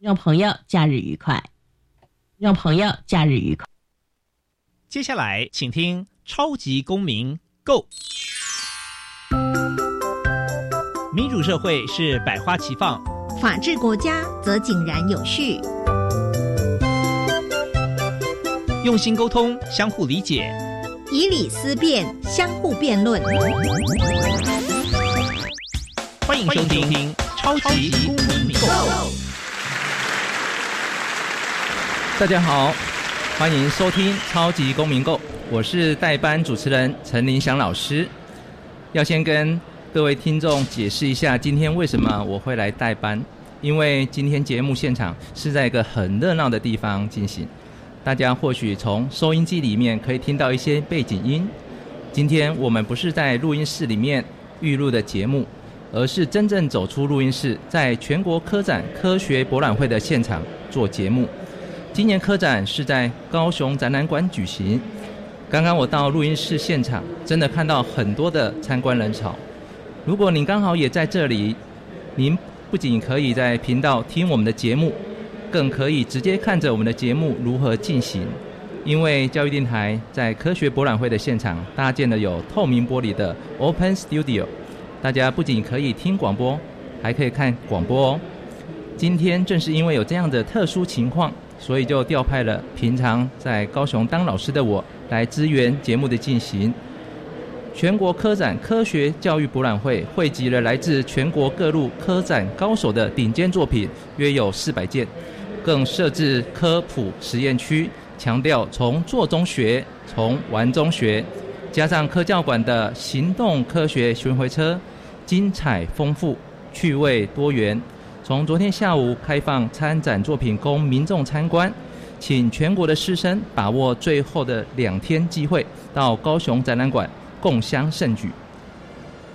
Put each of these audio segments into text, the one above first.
让朋友假日愉快，让朋友假日愉快。接下来，请听《超级公民 Go》。民主社会是百花齐放，法治国家则井然有序。用心沟通，相互理解，以理思辨，相互辩论。欢迎收听《超级公民 Go》。大家好，欢迎收听《超级公民购》，我是代班主持人陈林祥老师。要先跟各位听众解释一下，今天为什么我会来代班？因为今天节目现场是在一个很热闹的地方进行。大家或许从收音机里面可以听到一些背景音。今天我们不是在录音室里面预录的节目，而是真正走出录音室，在全国科展科学博览会的现场做节目。今年科展是在高雄展览馆举行。刚刚我到录音室现场，真的看到很多的参观人潮。如果您刚好也在这里，您不仅可以在频道听我们的节目。更可以直接看着我们的节目如何进行，因为教育电台在科学博览会的现场搭建了有透明玻璃的 Open Studio，大家不仅可以听广播，还可以看广播哦。今天正是因为有这样的特殊情况，所以就调派了平常在高雄当老师的我来支援节目的进行。全国科展科学教育博览会汇集了来自全国各路科展高手的顶尖作品，约有四百件。更设置科普实验区，强调从做中学，从玩中学，加上科教馆的行动科学巡回车，精彩丰富，趣味多元。从昨天下午开放参展作品供民众参观，请全国的师生把握最后的两天机会，到高雄展览馆共襄盛举。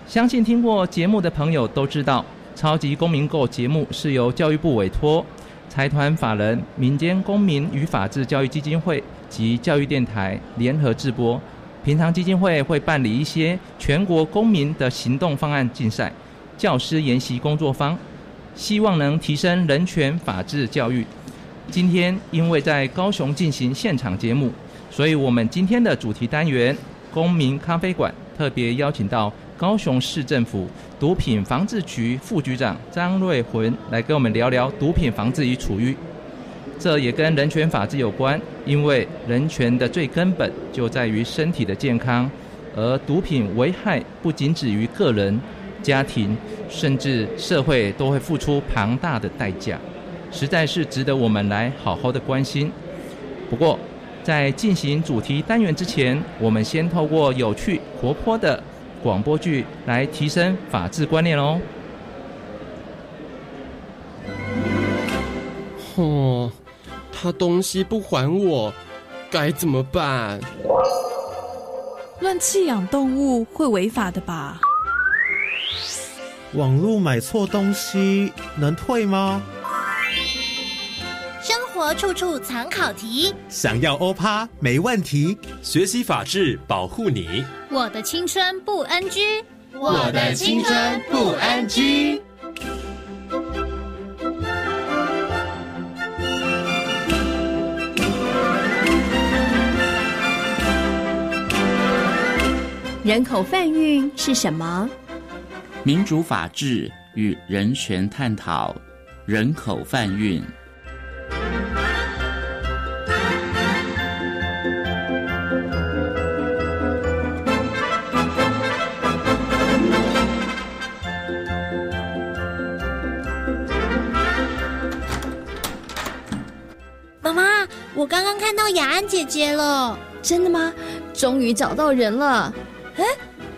相信听过节目的朋友都知道，《超级公民购》节目是由教育部委托。财团法人民间公民与法治教育基金会及教育电台联合制播。平常基金会会办理一些全国公民的行动方案竞赛、教师研习工作坊，希望能提升人权法治教育。今天因为在高雄进行现场节目，所以我们今天的主题单元“公民咖啡馆”特别邀请到。高雄市政府毒品防治局副局长张瑞魂来跟我们聊聊毒品防治与处遇，这也跟人权法治有关，因为人权的最根本就在于身体的健康，而毒品危害不仅止于个人、家庭，甚至社会都会付出庞大的代价，实在是值得我们来好好的关心。不过，在进行主题单元之前，我们先透过有趣活泼的。广播剧来提升法治观念哦。哦，他东西不还我，该怎么办？乱弃养动物会违法的吧？网络买错东西能退吗？生活处处藏考题，想要欧趴没问题。学习法治，保护你。我的青春不 NG，我的青春不 NG。人口贩运是什么？民主法治与人权探讨，人口贩运。妈妈我刚刚看到雅安姐姐了，真的吗？终于找到人了。哎，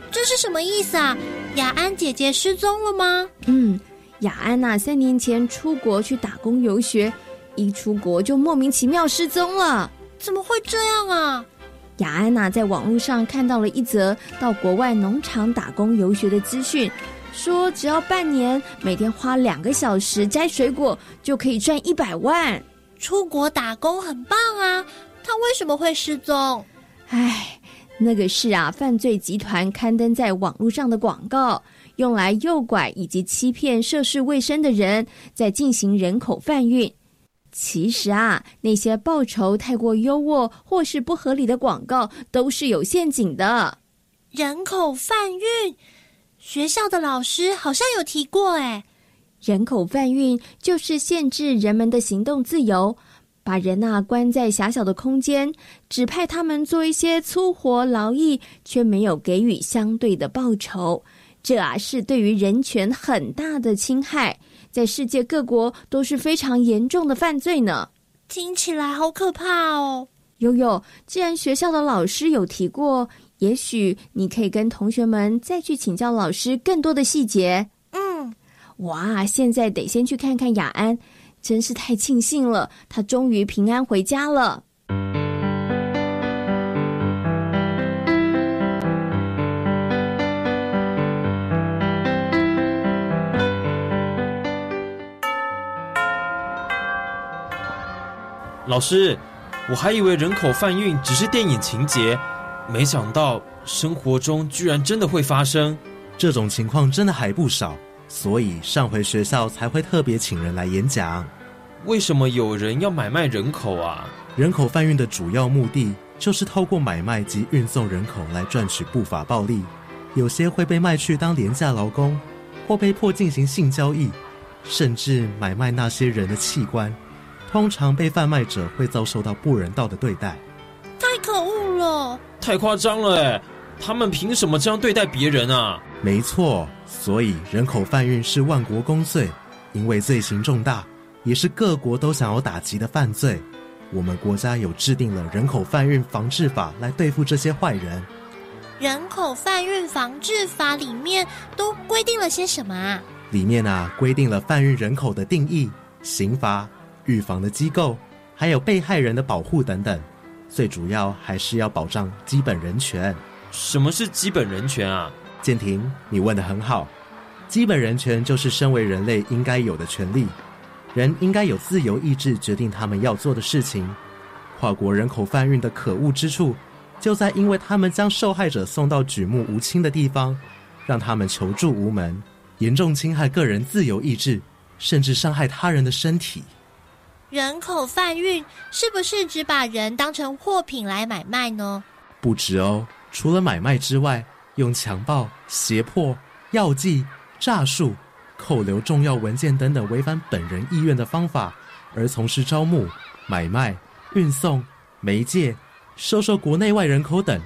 这是什么意思啊？雅安姐姐失踪了吗？嗯，雅安呐，三年前出国去打工游学，一出国就莫名其妙失踪了。怎么会这样啊？雅安娜在网络上看到了一则到国外农场打工游学的资讯，说只要半年，每天花两个小时摘水果，就可以赚一百万。出国打工很棒啊，他为什么会失踪？唉，那个是啊，犯罪集团刊登在网络上的广告，用来诱拐以及欺骗涉世未深的人，在进行人口贩运。其实啊，那些报酬太过优渥或是不合理的广告都是有陷阱的。人口贩运，学校的老师好像有提过哎。人口贩运就是限制人们的行动自由，把人呐关在狭小的空间，指派他们做一些粗活劳役，却没有给予相对的报酬。这啊是对于人权很大的侵害。在世界各国都是非常严重的犯罪呢，听起来好可怕哦。悠悠，既然学校的老师有提过，也许你可以跟同学们再去请教老师更多的细节。嗯，哇，现在得先去看看雅安，真是太庆幸了，他终于平安回家了。老师，我还以为人口贩运只是电影情节，没想到生活中居然真的会发生。这种情况真的还不少，所以上回学校才会特别请人来演讲。为什么有人要买卖人口啊？人口贩运的主要目的就是透过买卖及运送人口来赚取不法暴利，有些会被卖去当廉价劳工，或被迫进行性交易，甚至买卖那些人的器官。通常被贩卖者会遭受到不人道的对待，太可恶了！太夸张了哎！他们凭什么这样对待别人啊？没错，所以人口贩运是万国公罪，因为罪行重大，也是各国都想要打击的犯罪。我们国家有制定了人口贩运防治法来对付这些坏人。人口贩运防治法里面都规定了些什么啊？里面啊规定了贩运人口的定义、刑罚。预防的机构，还有被害人的保护等等，最主要还是要保障基本人权。什么是基本人权啊？建廷，你问的很好。基本人权就是身为人类应该有的权利，人应该有自由意志决定他们要做的事情。跨国人口贩运的可恶之处，就在因为他们将受害者送到举目无亲的地方，让他们求助无门，严重侵害个人自由意志，甚至伤害他人的身体。人口贩运是不是只把人当成货品来买卖呢？不止哦，除了买卖之外，用强暴、胁迫、药剂、诈术、扣留重要文件等等违反本人意愿的方法，而从事招募、买卖、运送、媒介、收受国内外人口等，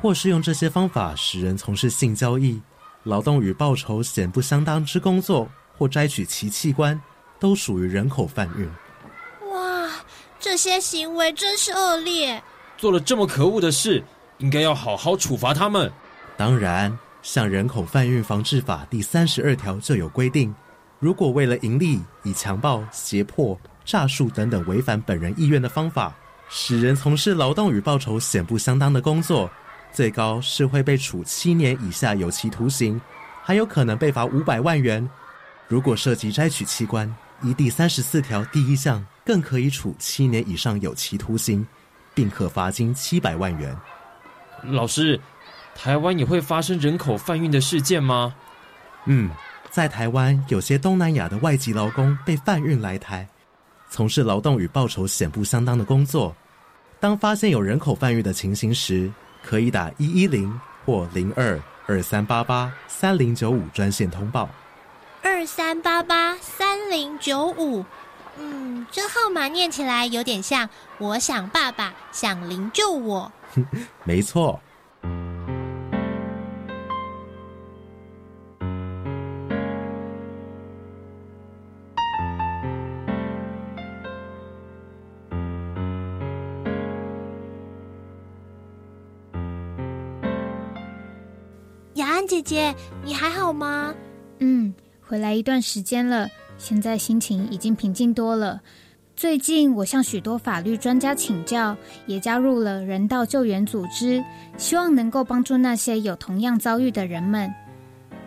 或是用这些方法使人从事性交易、劳动与报酬显不相当之工作，或摘取其器官，都属于人口贩运。哇这些行为真是恶劣，做了这么可恶的事，应该要好好处罚他们。当然，像《人口贩运防治法》第三十二条就有规定，如果为了盈利，以强暴、胁迫、诈术等等违反本人意愿的方法，使人从事劳动与报酬显不相当的工作，最高是会被处七年以下有期徒刑，还有可能被罚五百万元。如果涉及摘取器官，依第三十四条第一项。更可以处七年以上有期徒刑，并可罚金七百万元。老师，台湾也会发生人口贩运的事件吗？嗯，在台湾有些东南亚的外籍劳工被贩运来台，从事劳动与报酬显不相当的工作。当发现有人口贩运的情形时，可以打一一零或零二二三八八三零九五专线通报。二三八八三零九五。嗯，这号码念起来有点像“我想爸爸想灵救我”。没错。雅安姐姐，你还好吗？嗯，回来一段时间了。现在心情已经平静多了。最近我向许多法律专家请教，也加入了人道救援组织，希望能够帮助那些有同样遭遇的人们。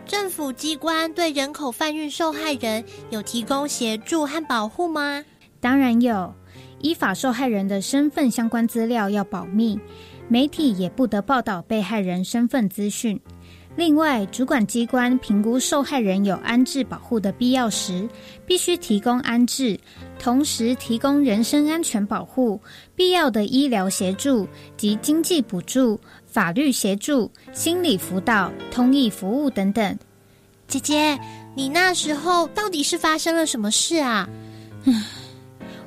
政府机关对人口贩运受害人有提供协助和保护吗？当然有，依法受害人的身份相关资料要保密，媒体也不得报道被害人身份资讯。另外，主管机关评估受害人有安置保护的必要时，必须提供安置，同时提供人身安全保护、必要的医疗协助及经济补助、法律协助、心理辅导、通译服务等等。姐姐，你那时候到底是发生了什么事啊？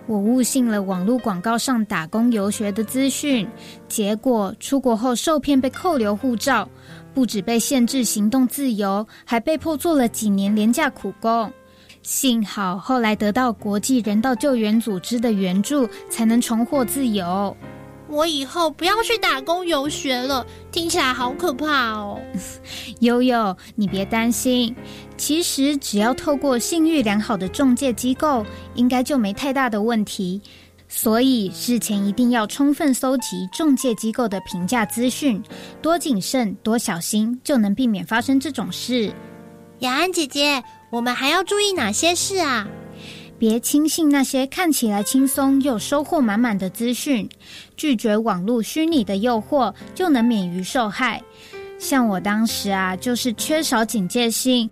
我误信了网络广告上打工游学的资讯，结果出国后受骗被扣留护照。不止被限制行动自由，还被迫做了几年廉价苦工。幸好后来得到国际人道救援组织的援助，才能重获自由。我以后不要去打工游学了，听起来好可怕哦。悠悠，你别担心，其实只要透过信誉良好的中介机构，应该就没太大的问题。所以事前一定要充分搜集中介机构的评价资讯，多谨慎、多小心，就能避免发生这种事。雅安姐姐，我们还要注意哪些事啊？别轻信那些看起来轻松又收获满满的资讯，拒绝网络虚拟的诱惑，就能免于受害。像我当时啊，就是缺少警戒性。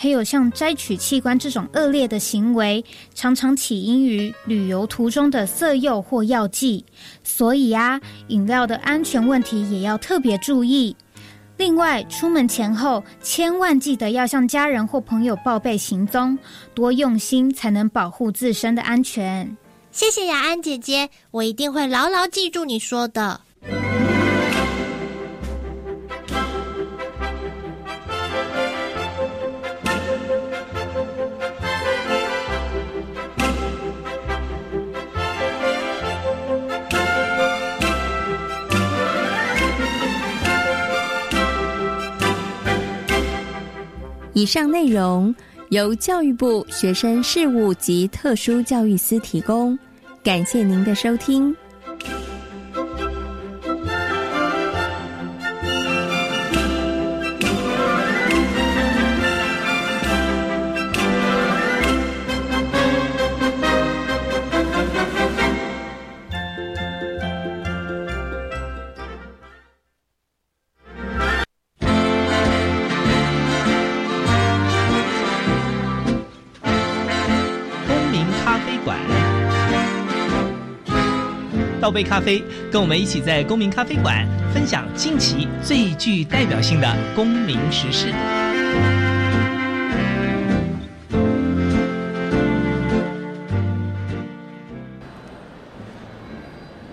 还有像摘取器官这种恶劣的行为，常常起因于旅游途中的色诱或药剂，所以啊，饮料的安全问题也要特别注意。另外，出门前后千万记得要向家人或朋友报备行踪，多用心才能保护自身的安全。谢谢雅安姐姐，我一定会牢牢记住你说的。以上内容由教育部学生事务及特殊教育司提供，感谢您的收听。倒杯咖啡，跟我们一起在公民咖啡馆分享近期最具代表性的公民时事。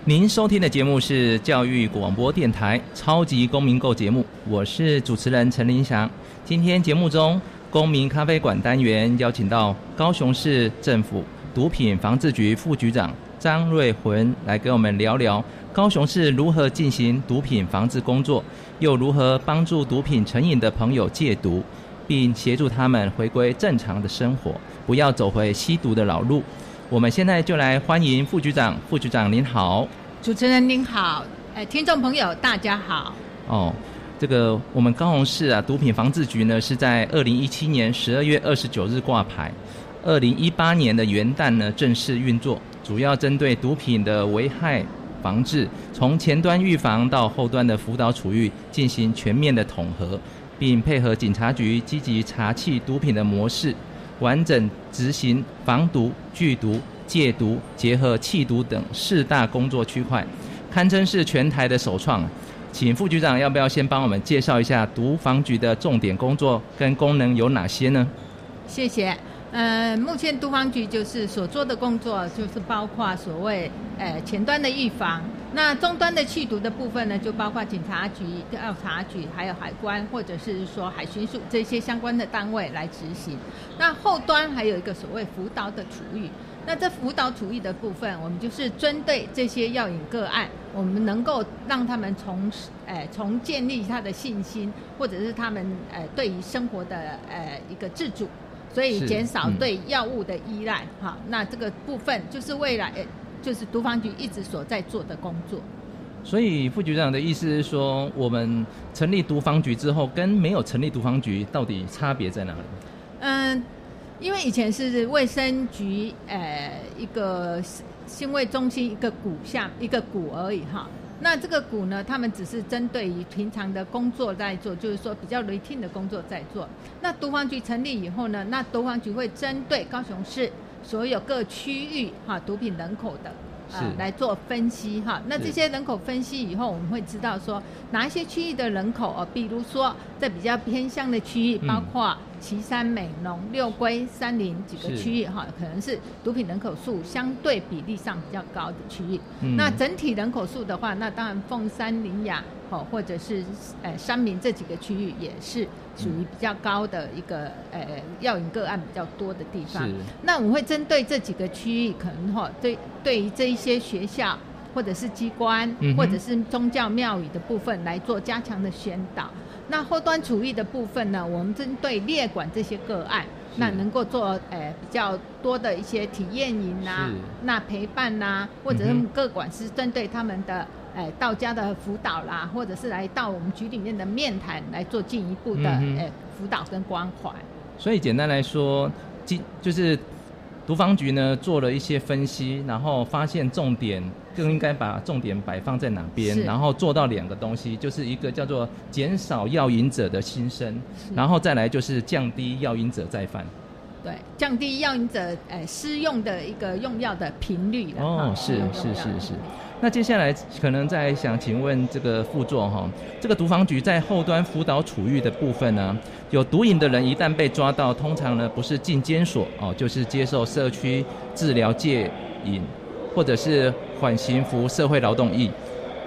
您收听的节目是教育广播电台《超级公民购》节目，我是主持人陈林祥。今天节目中，公民咖啡馆单元邀请到高雄市政府毒品防治局副局长。张瑞魂来跟我们聊聊高雄市如何进行毒品防治工作，又如何帮助毒品成瘾的朋友戒毒，并协助他们回归正常的生活，不要走回吸毒的老路。我们现在就来欢迎副局长。副局长您好，主持人您好，哎，听众朋友大家好。哦，这个我们高雄市啊，毒品防治局呢是在二零一七年十二月二十九日挂牌，二零一八年的元旦呢正式运作。主要针对毒品的危害防治，从前端预防到后端的辅导处遇进行全面的统合，并配合警察局积极查缉毒品的模式，完整执行防毒、拒毒、戒毒、结合弃毒等四大工作区块，堪称是全台的首创。请副局长要不要先帮我们介绍一下毒防局的重点工作跟功能有哪些呢？谢谢。呃，目前毒防局就是所做的工作，就是包括所谓呃前端的预防，那终端的去毒的部分呢，就包括警察局、调查局，还有海关或者是说海巡署这些相关的单位来执行。那后端还有一个所谓辅导的处遇，那这辅导处遇的部分，我们就是针对这些药瘾个案，我们能够让他们从呃从建立他的信心，或者是他们呃对于生活的呃一个自主。所以减少对药物的依赖，哈，那这个部分就是未来，就是毒防局一直所在做的工作。所以副局长的意思是说，我们成立毒防局之后，跟没有成立毒防局到底差别在哪里？嗯，因为以前是卫生局，呃，一个新卫中心一个股项一个股而已，哈。那这个股呢，他们只是针对于平常的工作在做，就是说比较 routine 的工作在做。那毒防局成立以后呢，那毒防局会针对高雄市所有各区域哈毒品人口的。啊来做分析哈，那这些人口分析以后，我们会知道说哪一些区域的人口哦，比如说在比较偏向的区域，包括旗山、美浓、六龟、三林几个区域哈，可能是毒品人口数相对比例上比较高的区域。那整体人口数的话，那当然凤山、林雅哦，或者是呃山明这几个区域也是。属于比较高的一个呃药引个案比较多的地方，那我们会针对这几个区域，可能哈对对于这一些学校或者是机关或者是宗教庙宇的部分来做加强的宣导。那后端处遇的部分呢，我们针对列管这些个案，那能够做呃比较多的一些体验营呐，那陪伴呐，或者是各管是针对他们的。哎，到家的辅导啦，或者是来到我们局里面的面谈来做进一步的哎辅导跟关怀。所以简单来说，今就是毒防局呢做了一些分析，然后发现重点更应该把重点摆放在哪边，然后做到两个东西，就是一个叫做减少药瘾者的新生，然后再来就是降低药瘾者再犯。对，降低药瘾者呃施用的一个用药的频率。哦，是是是是。那接下来可能再想请问这个副座哈，这个毒防局在后端辅导处遇的部分呢，有毒瘾的人一旦被抓到，通常呢不是进监所哦，就是接受社区治疗戒瘾，或者是缓刑服社会劳动役。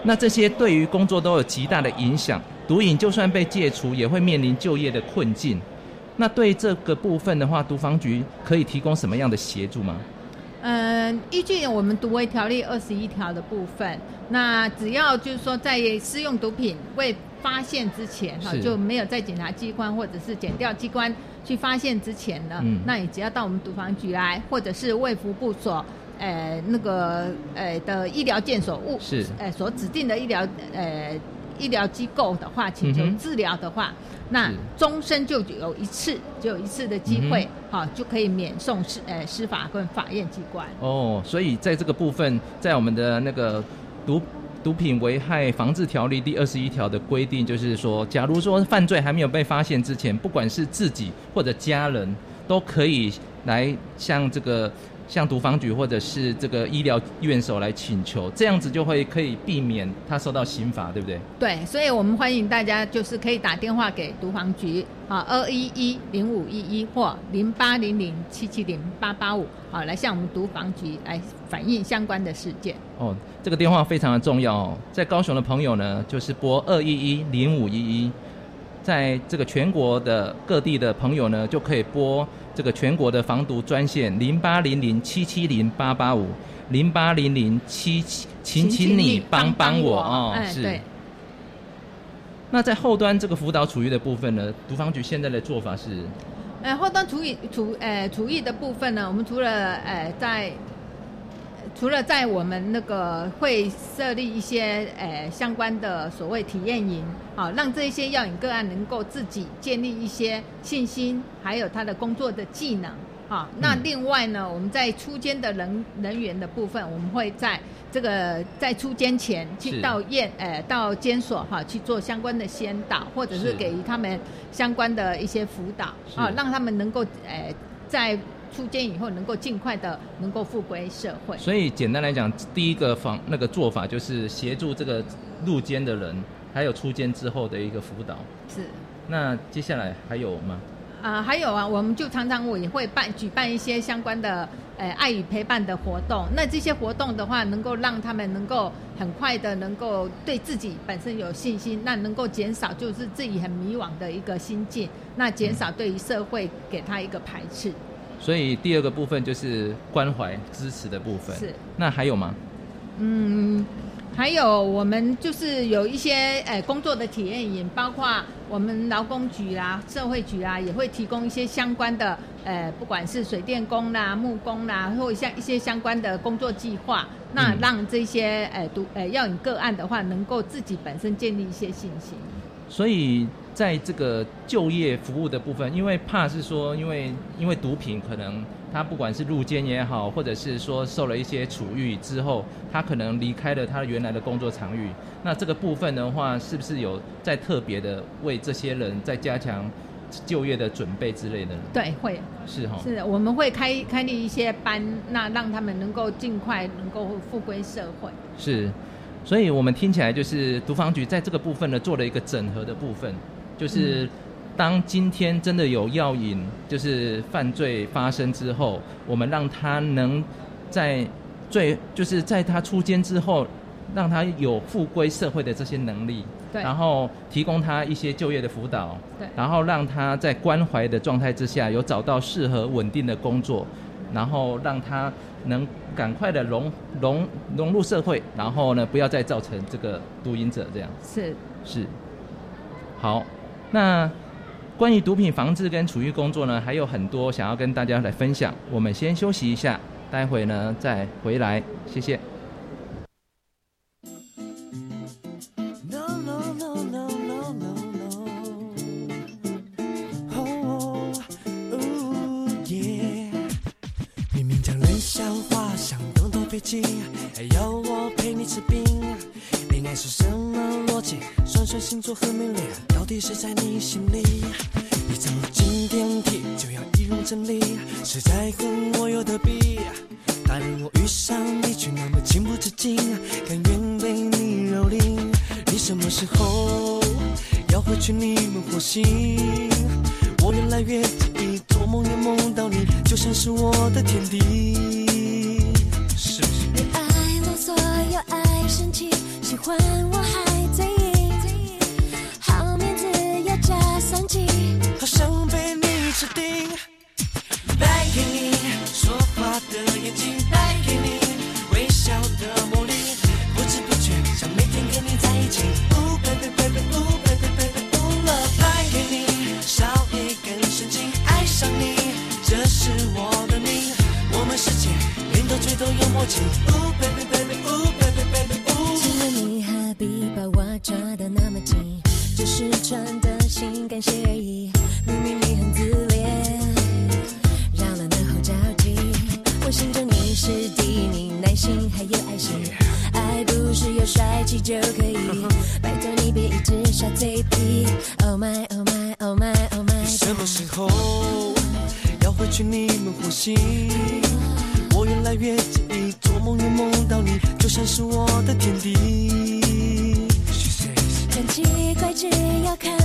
那这些对于工作都有极大的影响，毒瘾就算被戒除，也会面临就业的困境。那对这个部分的话，毒防局可以提供什么样的协助吗？嗯，依据我们毒卫条例二十一条的部分，那只要就是说在施用毒品未发现之前，哈，就没有在检察机关或者是检调机关去发现之前呢，那你只要到我们毒防局来，或者是卫福部所，呃，那个呃的医疗健所物是，呃所指定的医疗呃医疗机构的话，请求治疗的话。那终身就有一次，就有一次的机会，好就可以免送司呃司法跟法院机关。哦，所以在这个部分，在我们的那个毒毒品危害防治条例第二十一条的规定，就是说，假如说犯罪还没有被发现之前，不管是自己或者家人，都可以来向这个。向毒防局或者是这个医疗院所来请求，这样子就会可以避免他受到刑罚，对不对？对，所以我们欢迎大家就是可以打电话给毒防局啊，二一一零五一一或零八零零七七零八八五啊，来向我们毒防局来反映相关的事件。哦，这个电话非常的重要哦，在高雄的朋友呢，就是拨二一一零五一一，在这个全国的各地的朋友呢，就可以拨。这个全国的防毒专线零八零零七七零八八五零八零零七七，请请你帮帮我哦，是。那在后端这个辅导处遇的部分呢，毒防局现在的做法是，呃，后端处理处呃处遇的部分呢，我们除了呃在。除了在我们那个会设立一些呃相关的所谓体验营，好让这些药引个案能够自己建立一些信心，还有他的工作的技能，好。那另外呢，我们在出监的人人员的部分，我们会在这个在出监前去到验呃到监所哈去做相关的先导，或者是给予他们相关的一些辅导，啊，让他们能够呃在。出监以后能够尽快的能够复归社会，所以简单来讲，第一个方那个做法就是协助这个入监的人，还有出监之后的一个辅导。是。那接下来还有吗？啊，还有啊，我们就常常我也会办举办一些相关的呃爱与陪伴的活动。那这些活动的话，能够让他们能够很快的能够对自己本身有信心，那能够减少就是自己很迷惘的一个心境，那减少对于社会给他一个排斥。所以第二个部分就是关怀支持的部分。是。那还有吗？嗯，还有我们就是有一些诶工作的体验营，包括我们劳工局啦、社会局啊，也会提供一些相关的诶，不管是水电工啦、木工啦，或像一些相关的工作计划，那让这些诶读诶要引个案的话，能够自己本身建立一些信心。所以。在这个就业服务的部分，因为怕是说，因为因为毒品可能他不管是入监也好，或者是说受了一些处遇之后，他可能离开了他原来的工作场域。那这个部分的话，是不是有在特别的为这些人在加强就业的准备之类的？对，会是哈，是的，我们会开开立一些班，那让他们能够尽快能够复归社会。是，所以我们听起来就是毒防局在这个部分呢做了一个整合的部分，就是当今天真的有药瘾就是犯罪发生之后，我们让他能在最就是在他出监之后。让他有复归社会的这些能力，对，然后提供他一些就业的辅导，对，然后让他在关怀的状态之下有找到适合稳定的工作，然后让他能赶快的融融融入社会，然后呢不要再造成这个毒瘾者这样。是是，好，那关于毒品防治跟处遇工作呢，还有很多想要跟大家来分享，我们先休息一下，待会呢再回来，谢谢。你别一直耍嘴皮。Oh my oh my oh my oh my。什么时候要回去你们呼吸？我越来越介意，做梦也梦到你，就像是我的天地。很奇怪，只要看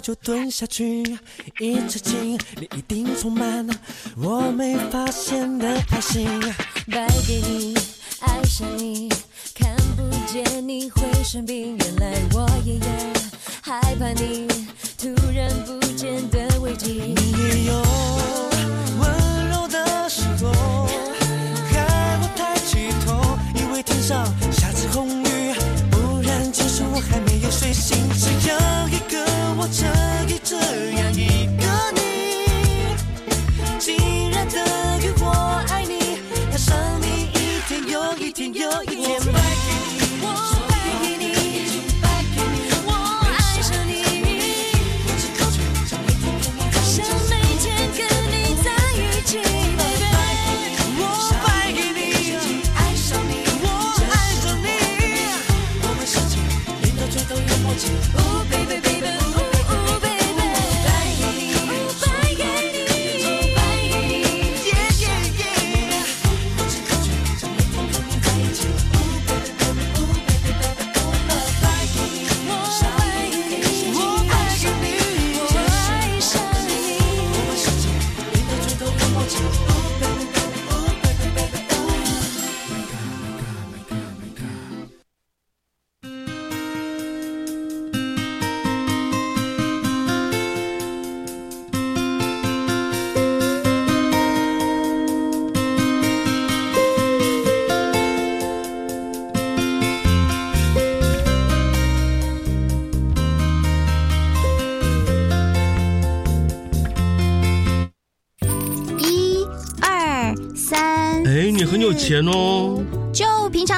就蹲下去，一吃惊，你一定充满我没发现的爱心。败给你爱上你，看不见你会生病，原来我也有害怕你突然不见的危机。你也有温柔的时候，害我抬起头，以为天上个我这一这样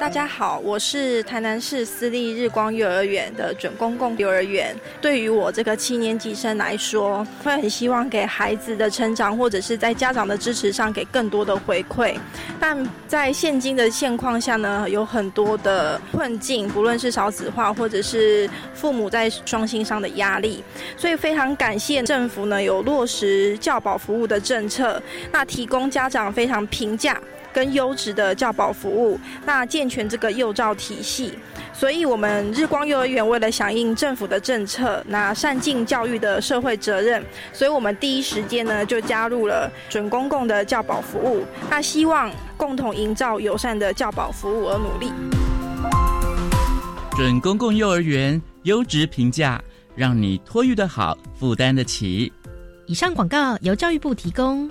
大家好，我是台南市私立日光幼儿园的准公共幼儿园。对于我这个七年级生来说，会很希望给孩子的成长，或者是在家长的支持上给更多的回馈。但在现今的现况下呢，有很多的困境，不论是少子化，或者是父母在双薪上的压力，所以非常感谢政府呢有落实教保服务的政策，那提供家长非常平价。跟优质的教保服务，那健全这个幼照体系，所以我们日光幼儿园为了响应政府的政策，那善尽教育的社会责任，所以我们第一时间呢就加入了准公共的教保服务，那希望共同营造友善的教保服务而努力。准公共幼儿园优质评价，让你托育的好，负担得起。以上广告由教育部提供。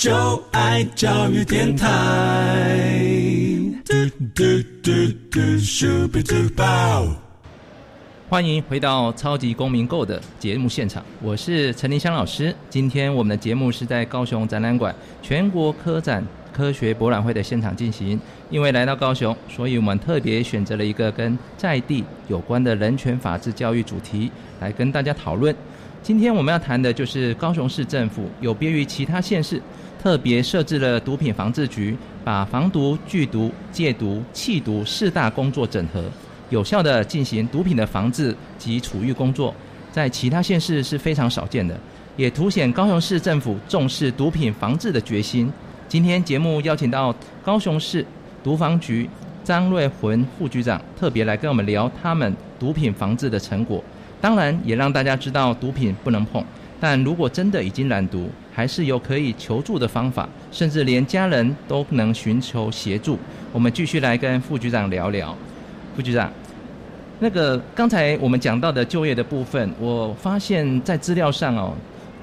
就爱教育电台。欢迎回到超级公民购的节目现场，我是陈林香老师。今天我们的节目是在高雄展览馆全国科展科学博览会的现场进行。因为来到高雄，所以我们特别选择了一个跟在地有关的人权法治教育主题来跟大家讨论。今天我们要谈的就是高雄市政府有别于其他县市。特别设置了毒品防治局，把防毒、拒毒、戒毒、弃毒四大工作整合，有效的进行毒品的防治及处遇工作，在其他县市是非常少见的，也凸显高雄市政府重视毒品防治的决心。今天节目邀请到高雄市毒防局张瑞魂副局长，特别来跟我们聊他们毒品防治的成果，当然也让大家知道毒品不能碰。但如果真的已经染毒，还是有可以求助的方法，甚至连家人都能寻求协助。我们继续来跟副局长聊聊。副局长，那个刚才我们讲到的就业的部分，我发现在资料上哦，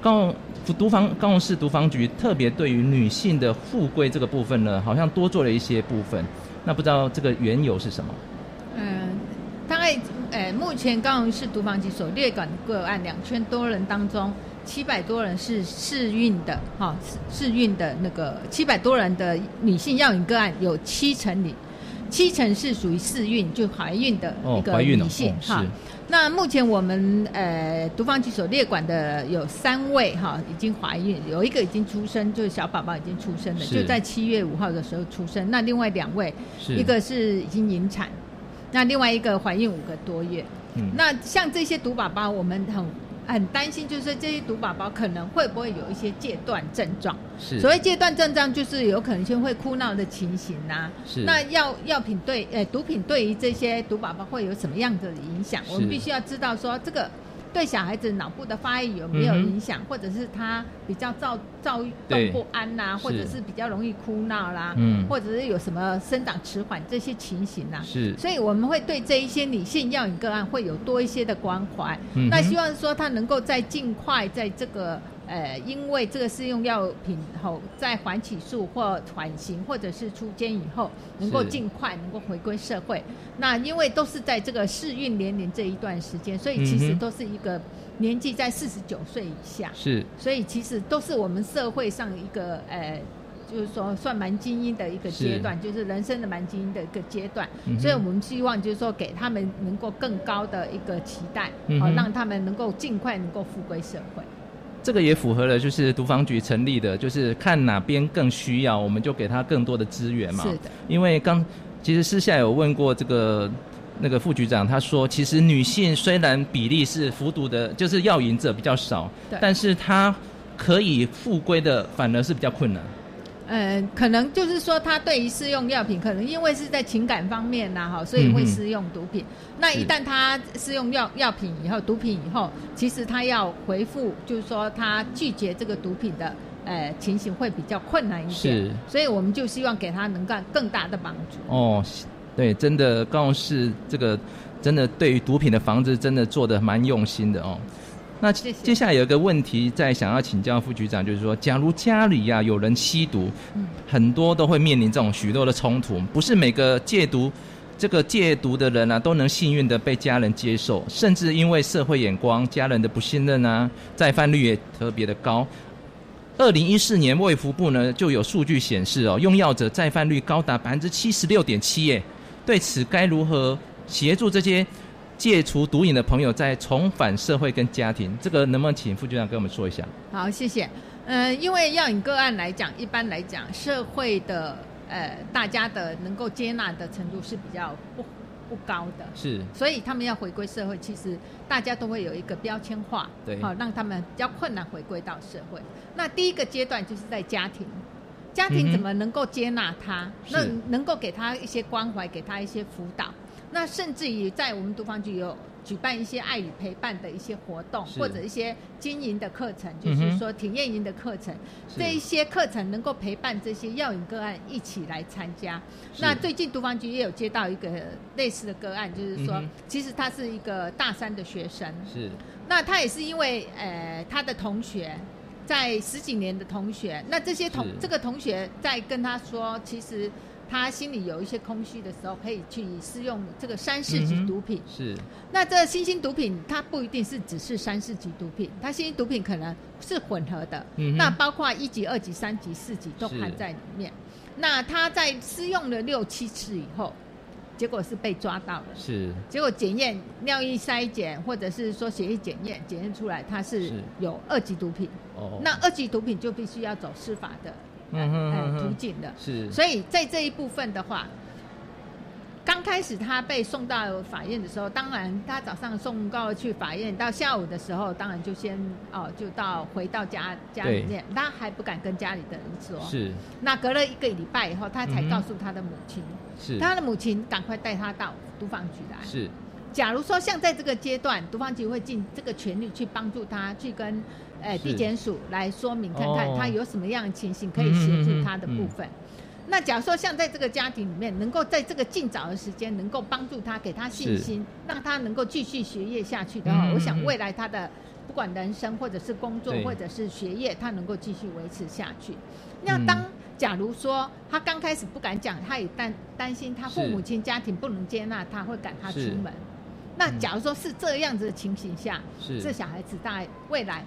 高毒防高雄市毒防局特别对于女性的富贵这个部分呢，好像多做了一些部分。那不知道这个缘由是什么？嗯，大概呃，目前高雄市毒防局所列管个案两千多人当中。七百多人是试孕的，哈，试孕的那个七百多人的女性药引个案，有七成女，七成是属于试孕，就怀孕的一个女性，哈。那目前我们呃毒防局所列管的有三位哈，已经怀孕，有一个已经出生，就是小宝宝已经出生了，就在七月五号的时候出生。那另外两位，一个是已经引产，那另外一个怀孕五个多月。嗯，那像这些毒宝宝，我们很。很担心，就是这些毒宝宝可能会不会有一些戒断症状？是。所谓戒断症状，就是有可能性会哭闹的情形呐。是。那药药品对，呃，毒品对于这些毒宝宝会有什么样的影响？我们必须要知道说这个。对小孩子脑部的发育有没有影响，或者是他比较躁躁动不安呐，或者是比较容易哭闹啦，或者是有什么生长迟缓这些情形呐？是，所以我们会对这一些女性药引个案会有多一些的关怀。那希望说他能够在尽快在这个。呃，因为这个试用药品后，在缓起诉或缓刑，或者是出监以后，能够尽快能够回归社会。那因为都是在这个试孕年龄这一段时间，所以其实都是一个年纪在四十九岁以下。是。所以其实都是我们社会上一个呃就是说算蛮精英的一个阶段，就是人生的蛮精英的一个阶段。所以我们希望就是说给他们能够更高的一个期待，哦，让他们能够尽快能够复归社会。这个也符合了，就是毒防局成立的，就是看哪边更需要，我们就给他更多的资源嘛。是的。因为刚其实私下有问过这个那个副局长，他说其实女性虽然比例是服毒的，就是药瘾者比较少，但是她可以复归的反而是比较困难。呃，可能就是说，他对于试用药品，可能因为是在情感方面呐，哈，所以会试用毒品。那一旦他试用药药品以后，毒品以后，其实他要回复，就是说他拒绝这个毒品的，呃，情形会比较困难一点。是，所以我们就希望给他能干更大的帮助。哦，对，真的高雄市这个真的对于毒品的防治，真的做的蛮用心的哦。那接下来有一个问题，在想要请教副局长，就是说，假如家里呀有人吸毒，很多都会面临这种许多的冲突，不是每个戒毒这个戒毒的人啊都能幸运的被家人接受，甚至因为社会眼光、家人的不信任啊，再犯率也特别的高。二零一四年卫福部呢就有数据显示哦，用药者再犯率高达百分之七十六点七耶。对此该如何协助这些？戒除毒瘾的朋友再重返社会跟家庭，这个能不能请副局长跟我们说一下？好，谢谢。嗯，因为药瘾个案来讲，一般来讲，社会的呃大家的能够接纳的程度是比较不不高的，是。所以他们要回归社会，其实大家都会有一个标签化，对，好让他们比较困难回归到社会。那第一个阶段就是在家庭，家庭怎么能够接纳他？那能够给他一些关怀，给他一些辅导。那甚至于在我们毒防局有举办一些爱与陪伴的一些活动，或者一些经营的课程，就是说体验营的课程，这一些课程能够陪伴这些药瘾个案一起来参加。那最近毒防局也有接到一个类似的个案，就是说，其实他是一个大三的学生，是，那他也是因为呃他的同学在十几年的同学，那这些同这个同学在跟他说，其实。他心里有一些空虚的时候，可以去试用这个三四级毒品。是。那这新兴毒品，它不一定是只是三四级毒品，它新兴毒品可能是混合的。嗯。那包括一级、二级、三级、四级都含在里面。那他在试用了六七次以后，结果是被抓到了。是。结果检验尿液筛检，或者是说血液检验，检验出来他是有二级毒品。哦。那二级毒品就必须要走司法的。嗯嗯途径的，是，所以在这一部分的话，刚开始他被送到法院的时候，当然他早上送告去法院，到下午的时候，当然就先哦，就到回到家家里面，他还不敢跟家里的人说，是。那隔了一个礼拜以后，他才告诉他的母亲，是，他的母亲赶快带他到毒防局来，是。假如说像在这个阶段，毒防局会尽这个全力去帮助他，去跟。哎，地检署来说明看看他有什么样的情形可以协助他的部分。那假如说像在这个家庭里面，能够在这个尽早的时间，能够帮助他，给他信心，让他能够继续学业下去的话，我想未来他的不管人生或者是工作或者是学业，他能够继续维持下去。那当假如说他刚开始不敢讲，他也担担心他父母亲家庭不能接纳他，会赶他出门。那假如说是这样子的情形下，这小孩子在未来。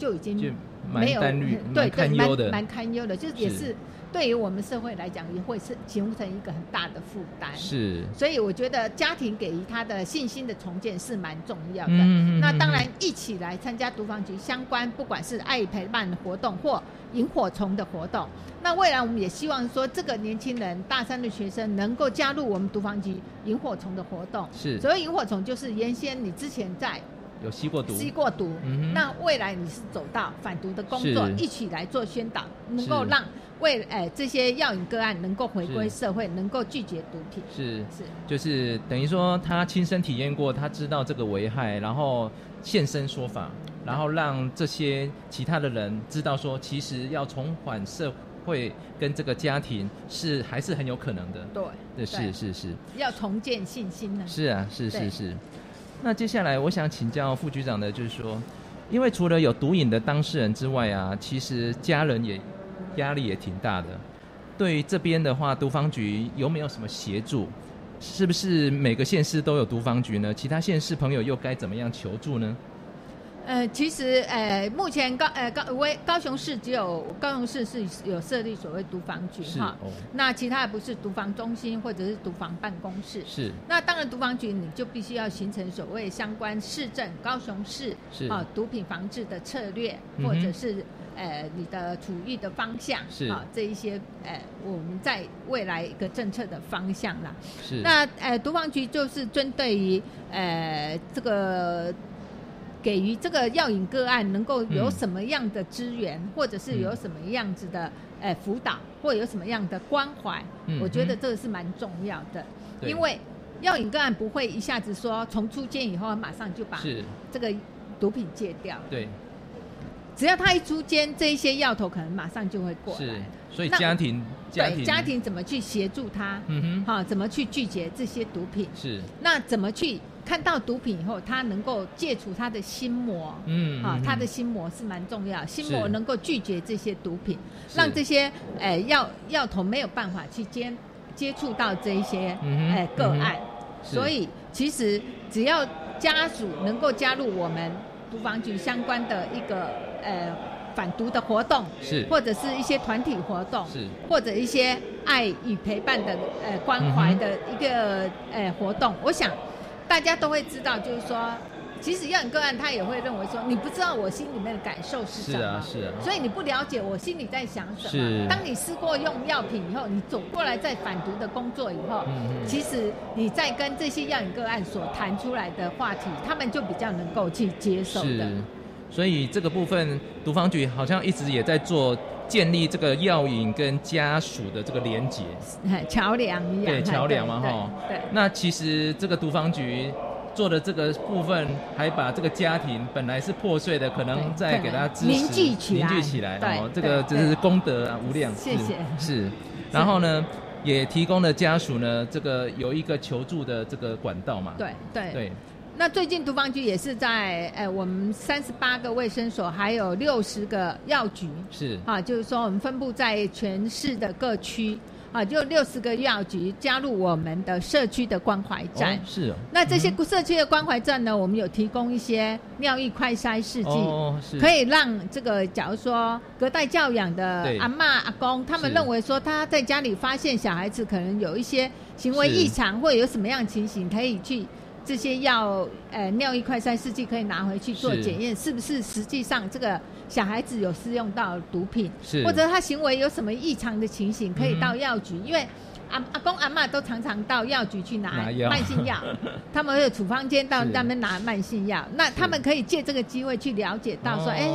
就已经没有对对蛮蛮堪忧的，就是也是对于我们社会来讲，也会是形成一个很大的负担。是，所以我觉得家庭给予他的信心的重建是蛮重要的。嗯那当然一起来参加毒防局相关，不管是爱陪伴活动或萤火虫的活动。那未来我们也希望说，这个年轻人大三的学生能够加入我们毒防局萤火虫的活动。是，所谓萤火虫就是原先你之前在。有吸过毒，吸过毒。那未来你是走到反毒的工作，一起来做宣导，能够让为哎这些药瘾个案能够回归社会，能够拒绝毒品。是是，就是等于说他亲身体验过，他知道这个危害，然后现身说法，然后让这些其他的人知道说，其实要重返社会跟这个家庭是还是很有可能的。对，是是是，要重建信心呢。是啊，是是是。那接下来我想请教副局长的，就是说，因为除了有毒瘾的当事人之外啊，其实家人也压力也挺大的。对于这边的话，毒防局有没有什么协助？是不是每个县市都有毒防局呢？其他县市朋友又该怎么样求助呢？呃，其实呃，目前高呃高威高雄市只有高雄市是有设立所谓毒防局哈，那其他的不是毒防中心或者是毒防办公室。是。那当然毒防局你就必须要形成所谓相关市政高雄市啊毒品防治的策略，或者是呃你的处遇的方向是啊这一些呃我们在未来一个政策的方向啦。是。那呃毒防局就是针对于呃这个。给予这个药瘾个案能够有什么样的资源，或者是有什么样子的诶辅导，或有什么样的关怀，我觉得这个是蛮重要的。因为药瘾个案不会一下子说从出监以后马上就把这个毒品戒掉。对，只要他一出监，这一些药头可能马上就会过来。所以家庭对家庭怎么去协助他？嗯哼，好，怎么去拒绝这些毒品？是那怎么去？看到毒品以后，他能够戒除他的心魔，嗯，啊，他的心魔是蛮重要，心魔能够拒绝这些毒品，让这些诶药药头没有办法去接接触到这一些诶个案，所以其实只要家属能够加入我们毒防局相关的一个呃反毒的活动，是。或者是一些团体活动，是。或者一些爱与陪伴的呃关怀的一个呃活动，我想。大家都会知道，就是说，其实药瘾个案他也会认为说，你不知道我心里面的感受是什么，是啊，是啊，所以你不了解我心里在想什么。当你试过用药品以后，你走过来在反毒的工作以后，其实你在跟这些药瘾个案所谈出来的话题，他们就比较能够去接受的。所以这个部分，毒防局好像一直也在做。建立这个药引跟家属的这个连结，桥梁一样，对桥梁嘛哈。对，那其实这个毒防局做的这个部分，还把这个家庭本来是破碎的，可能再给他支持凝聚起来，凝聚起来。哦，这个真是功德啊无量。谢谢。是，然后呢，也提供了家属呢这个有一个求助的这个管道嘛。对对对。那最近毒防局也是在，呃，我们三十八个卫生所，还有六十个药局，是啊，就是说我们分布在全市的各区，啊，就六十个药局加入我们的社区的关怀站，是。那这些社区的关怀站呢，我们有提供一些尿液快筛试剂，哦，可以让这个假如说隔代教养的阿妈阿公，他们认为说他在家里发现小孩子可能有一些行为异常，或者有什么样情形，可以去。这些药，呃，尿液快筛试剂可以拿回去做检验，是不是实际上这个小孩子有使用到毒品，或者他行为有什么异常的情形，可以到药局，因为。阿阿公阿妈都常常到药局去拿慢性药，他们有处方间到那边拿慢性药，那他们可以借这个机会去了解到说，哎，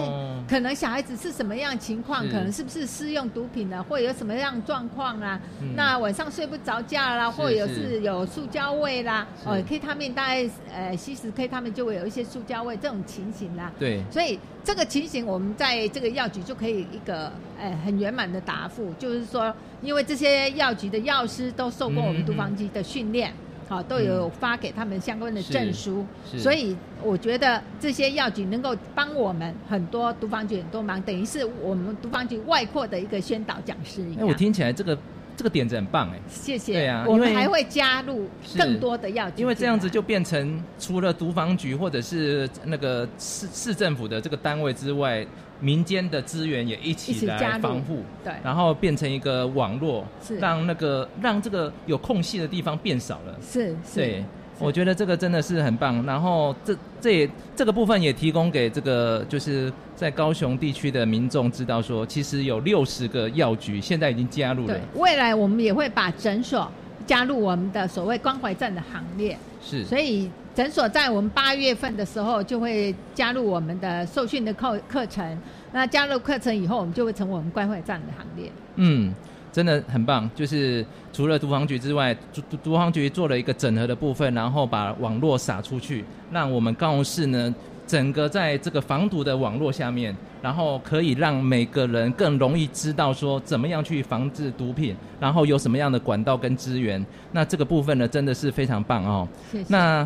可能小孩子是什么样情况，可能是不是施用毒品了，或有什么样状况啊？那晚上睡不着觉啦，或者是。有塑胶味啦，哦，K 他们大概呃吸食 K 他们就会有一些塑胶味这种情形啦。对，所以这个情形我们在这个药局就可以一个呃很圆满的答复，就是说。因为这些药局的药师都受过我们毒防局的训练，好，都有发给他们相关的证书，所以我觉得这些药局能够帮我们很多毒防局很多忙，等于是我们毒防局外扩的一个宣导讲师一样。我听起来这个。这个点子很棒哎，谢谢。对啊，我们还会加入更多的药局，因为这样子就变成除了毒防局或者是那个市市政府的这个单位之外，民间的资源也一起来防护，对，然后变成一个网络，是让那个让这个有空隙的地方变少了，是，对。我觉得这个真的是很棒，然后这这也这个部分也提供给这个就是在高雄地区的民众知道说，其实有六十个药局现在已经加入了。对，未来我们也会把诊所加入我们的所谓关怀站的行列。是，所以诊所在我们八月份的时候就会加入我们的受训的课课程。那加入课程以后，我们就会成为我们关怀站的行列。嗯。真的很棒，就是除了毒防局之外，毒毒防局做了一个整合的部分，然后把网络撒出去，让我们高雄市呢，整个在这个防毒的网络下面，然后可以让每个人更容易知道说怎么样去防治毒品，然后有什么样的管道跟资源。那这个部分呢，真的是非常棒哦。谢谢。那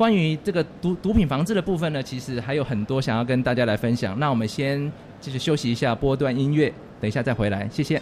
关于这个毒毒品防治的部分呢，其实还有很多想要跟大家来分享。那我们先继续休息一下，播段音乐，等一下再回来，谢谢。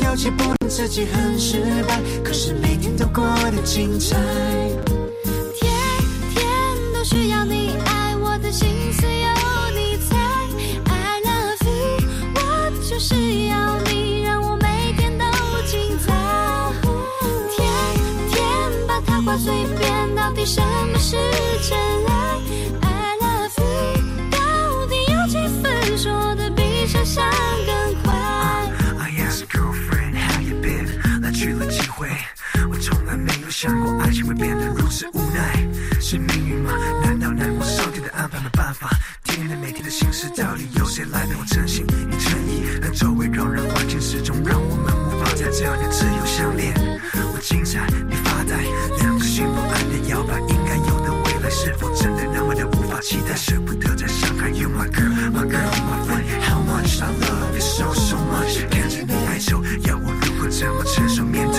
像身不，自己很失败，可是每天都过得精彩。天天都需要你爱，我的心思有你猜。I love you，我就是要你让我每天都精彩。天天把它挂嘴边，到底什么是想过爱情会变得如此无奈，是命运吗？难道难过上天的安排没办法？天天每天的心事，到底由谁来陪我真心与诚意？但周围扰人环境始终让我们无法在这样的自由相恋。我精彩，你发呆，两个心不安的摇摆，应该有的未来是否真的那么的无法期待？舍不得再伤害，You my girl, my girl, my friend, how much I love you so so much。看着你哀愁，要我如何怎么承受面对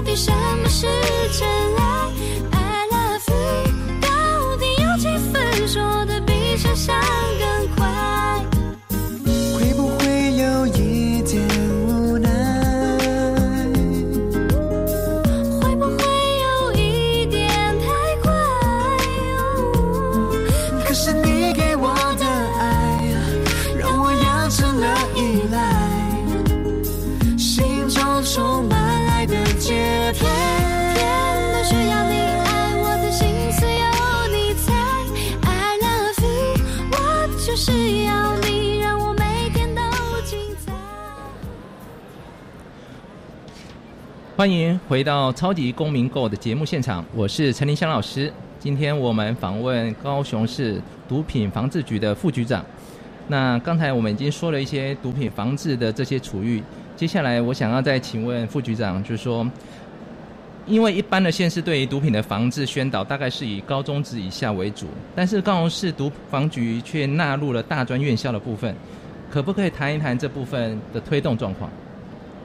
到底什么是真爱？I love you，到底有几分说的比想象更快？欢迎回到超级公民购的节目现场，我是陈林香老师。今天我们访问高雄市毒品防治局的副局长。那刚才我们已经说了一些毒品防治的这些处遇，接下来我想要再请问副局长，就是说，因为一般的县市对于毒品的防治宣导大概是以高中职以下为主，但是高雄市毒防局却纳入了大专院校的部分，可不可以谈一谈这部分的推动状况？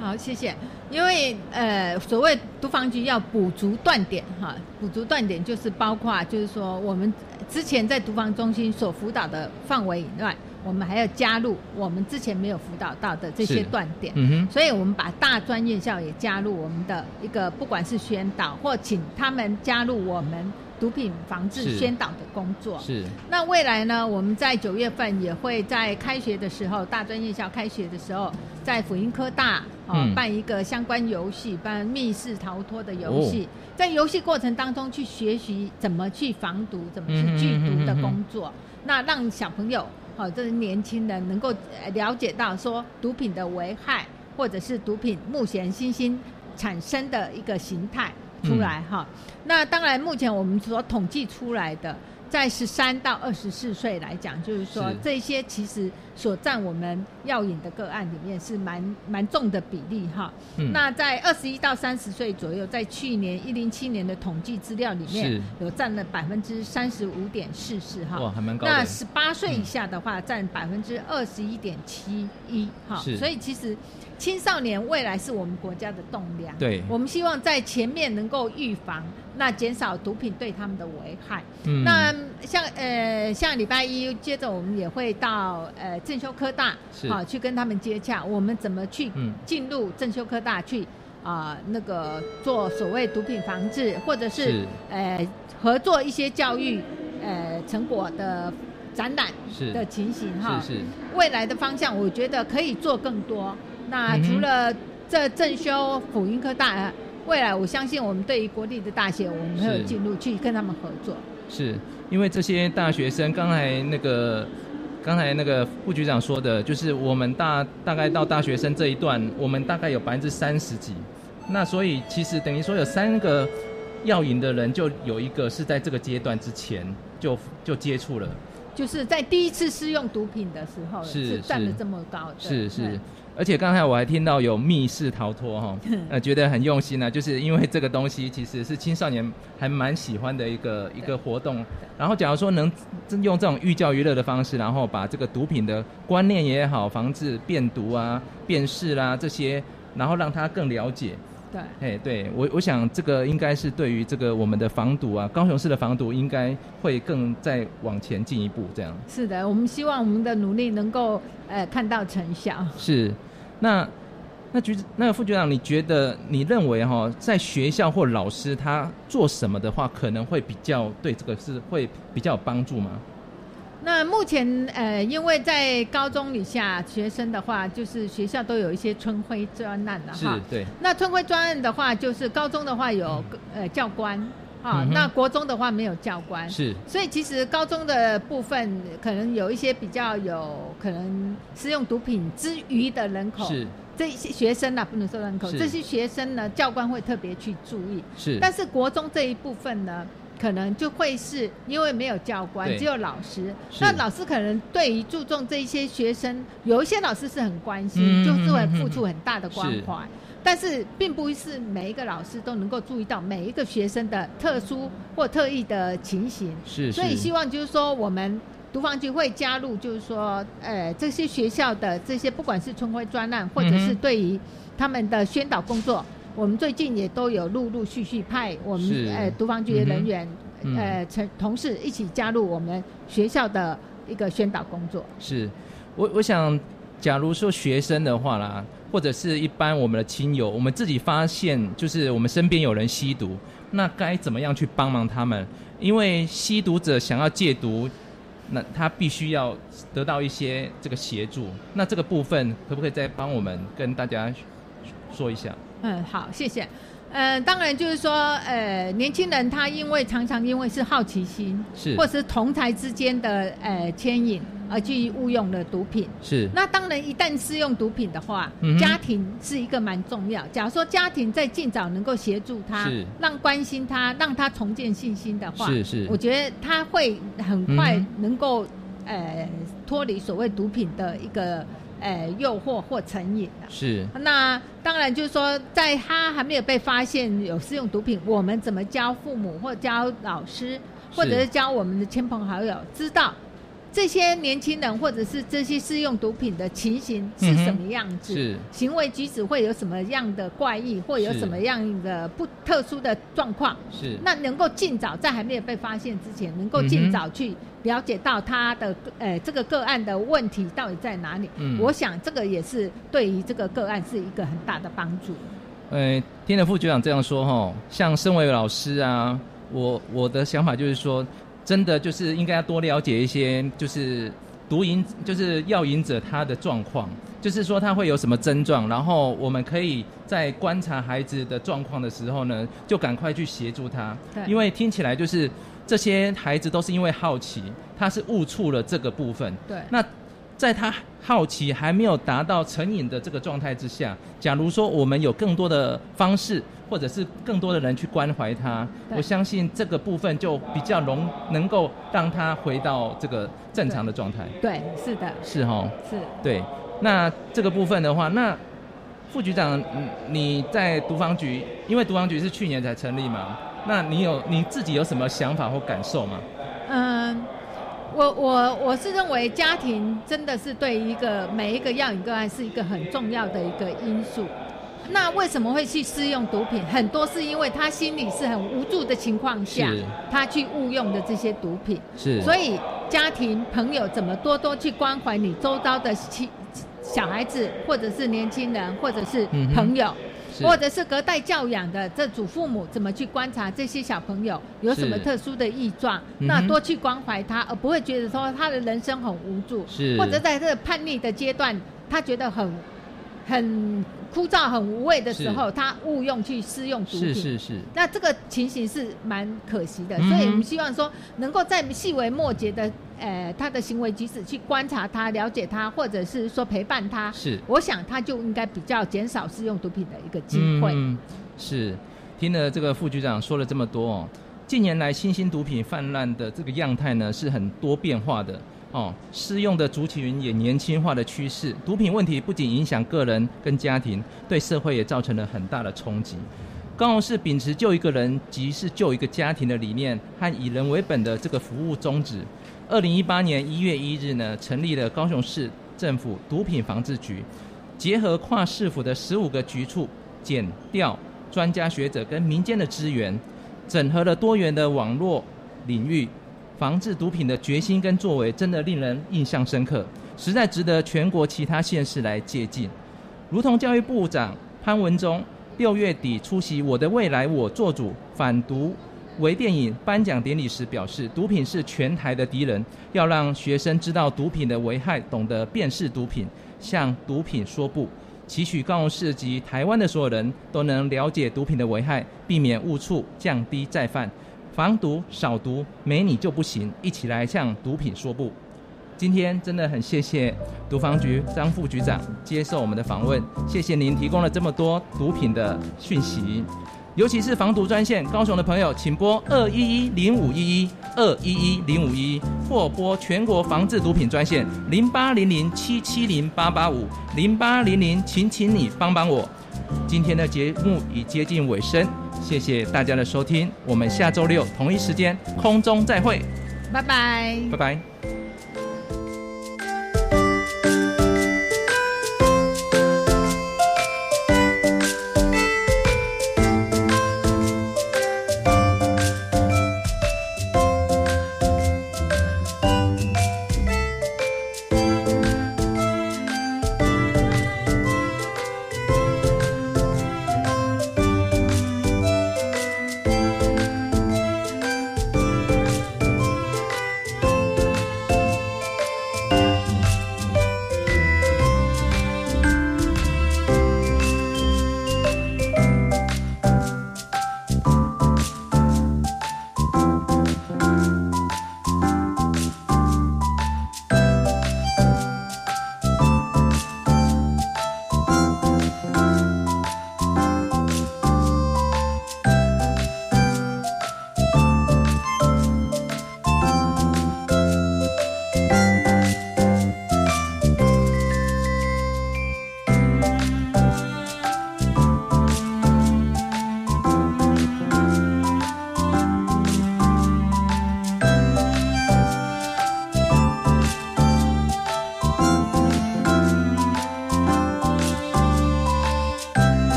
好，谢谢。因为呃，所谓毒防局要补足断点哈，补足断点就是包括就是说我们之前在毒防中心所辅导的范围以外，我们还要加入我们之前没有辅导到的这些断点。嗯哼所以我们把大专院校也加入我们的一个，不管是宣导或请他们加入我们毒品防治宣导的工作。是。那未来呢，我们在九月份也会在开学的时候，大专院校开学的时候，在辅英科大哦、嗯。办一个相关游戏，办密室逃脱的游戏，在游戏过程当中去学习怎么去防毒，怎么去拒毒的工作，那让小朋友好、这是年轻人能够呃了解到说毒品的危害，或者是毒品目前新兴产生的一个形态出来哈、那当然，目前我们所统计出来的在十三到二十四岁来讲，就是说是。这些其实所占我们药引的个案里面是蛮蛮重的比例哈。嗯那在二十一到三十岁左右，在去年一零七年的统计资料里面，有占了百分之三十五点四四哈。哇还蛮高那十八岁以下的话，占百分之二十一点七一哈。所以其实青少年未来是我们国家的栋梁。对我们希望在前面能够预防，那减少毒品对他们的危害。嗯那像呃像礼拜一，接着我们也会到呃正修科大，是。好、去跟他们接洽，我们怎么去嗯。进入正修科大去啊、那个做所谓毒品防治，或者是是。呃合作一些教育呃成果的展览是。的情形哈。是是。未来的方向，我觉得可以做更多。那除了这正修辅音科大，呃未来我相信我们对于国立的大学，我们会有是。进入去跟他们合作。是。因为这些大学生，刚才那个刚才那个副局长说的，就是我们大大概到大学生这一段，我们大概有百分之三十几，那所以其实等于说有三个药瘾的人，就有一个是在这个阶段之前就就接触了，就是在第一次试用毒品的时候，是是占了这么高的。是是。而且刚才我还听到有密室逃脱 哈，呃，觉得很用心啊，就是因为这个东西其实是青少年还蛮喜欢的一个一个活动。然后假如说能用这种寓教于乐的方式，然后把这个毒品的观念也好，防治变毒啊、辨识啦、这些，然后让他更了解。对，哎，对我我想这个应该是对于这个我们的防堵啊，高雄市的防堵应该会更再往前进一步这样。是的，我们希望我们的努力能够呃看到成效。是，那那局那个副局长，你觉得你认为哈、在学校或老师他做什么的话，可能会比较对这个是会比较有帮助吗？那目前呃，因为在高中以下学生的话，就是学校都有一些春晖专案的是哈。对，那春晖专案的话，就是高中的话有、呃教官啊，嗯那国中的话没有教官。是。所以其实高中的部分可能有一些比较有可能使用毒品之余的人口，是。这些学生呢、不能说人口，是。这些学生呢，教官会特别去注意。是。但是国中这一部分呢，可能就会是因为没有教官，只有老师。那老师可能对于注重这一些学生，有一些老师是很关心，嗯就是会付出很大的关怀。但是并不是每一个老师都能够注意到每一个学生的特殊或特异的情形，是所以希望就是说我们毒防局会加入，就是说，呃，这些学校的这些不管是春晖专案，或者是对于他们的宣导工作，我们最近也都有陆陆续续派我们呃毒防局的人员，嗯呃成同事一起加入我们学校的一个宣导工作。是，我我想，假如说学生的话啦，或者是一般我们的亲友，我们自己发现就是我们身边有人吸毒，那该怎么样去帮忙他们？因为吸毒者想要戒毒，那他必须要得到一些这个协助。那这个部分可不可以再帮我们跟大家说一下？嗯，好，谢谢。呃，当然就是说，呃，年轻人他因为常常因为是好奇心，是或是同才之间的呃牵引而去误用了毒品。是那当然，一旦使用毒品的话，嗯家庭是一个蛮重要。假如说家庭在尽早能够协助他是，让关心他，让他重建信心的话，是是我觉得他会很快嗯能够、呃脱离所谓毒品的一个呃诱惑或成瘾的。是那当然就是说，在他还没有被发现有使用毒品，我们怎么教父母或教老师，或者是教我们的亲朋好友知道这些年轻人或者是这些试用毒品的情形是什么样子，嗯是行为举止会有什么样的怪异，或有什么样的不特殊的状况。是那能够尽早在还没有被发现之前，能够尽早去了解到他的呃这个个案的问题到底在哪里。嗯我想这个也是对于这个个案是一个很大的帮助。呃，听了副局长这样说哈，像身为老师啊，我我的想法就是说，真的就是应该要多了解一些，就是毒瘾，就是药瘾者他的状况，就是说他会有什么症状，然后我们可以在观察孩子的状况的时候呢，就赶快去协助他。对，因为听起来就是这些孩子都是因为好奇，他是误触了这个部分，对。那在他好奇还没有达到成瘾的这个状态之下，假如说我们有更多的方式，或者是更多的人去关怀他，我相信这个部分就比较容能够让他回到这个正常的状态。对，是的，是哈，是。对，那这个部分的话，那副局长，嗯你在毒防局，因为毒防局是去年才成立嘛，那你有你自己有什么想法或感受吗？嗯，我我我是认为家庭真的是对一个每一个药瘾个案是一个很重要的一个因素。那为什么会去试用毒品？很多是因为他心里是很无助的情况下，他去误用的这些毒品。是。所以家庭朋友怎么多多去关怀你周遭的亲小孩子，或者是年轻人，或者是朋友。是。或者是隔代教养的这祖父母怎么去观察这些小朋友有什么特殊的异状，嗯那多去关怀他，而不会觉得说他的人生很无助，是。或者在这个叛逆的阶段，他觉得很很枯燥、很无味的时候，他误用去施用毒品。是是是，那这个情形是蛮可惜的，嗯所以我们希望说，能够在细微末节的，呃，他的行为举止去观察他、了解他，或者是说陪伴他，是我想他就应该比较减少试用毒品的一个机会。嗯，是。听了这个副局长说了这么多哦，近年来新兴毒品泛滥的这个样态呢是很多变化的哦，适用的族群也年轻化的趋势。毒品问题不仅影响个人跟家庭，对社会也造成了很大的冲击。高雄市秉持救一个人即是救一个家庭的理念和以人为本的这个服务宗旨，二零一八年一月一日呢，成立了高雄市政府毒品防治局，结合跨市府的十五个局处、检调专家学者跟民间的资源，整合了多元的网络领域，防治毒品的决心跟作为，真的令人印象深刻，实在值得全国其他县市来借鉴。如同教育部长潘文忠六月底出席《我的未来我做主》反毒微电影颁奖典礼时表示，毒品是全台的敌人，要让学生知道毒品的危害，懂得辨识毒品，向毒品说不。期许高雄市及台湾的所有人都能了解毒品的危害，避免误触，降低再犯，防毒少毒，没你就不行，一起来向毒品说不。今天真的很谢谢毒防局张副局长接受我们的访问，谢谢您提供了这么多毒品的讯息，尤其是防毒专线，高雄的朋友请拨二一一零五一一二一一零五一，或拨全国防治毒品专线零八零零七七零八八五零八零零，请请你帮帮我。今天的节目已接近尾声，谢谢大家的收听，我们下周六同一时间空中再会，拜拜。拜拜。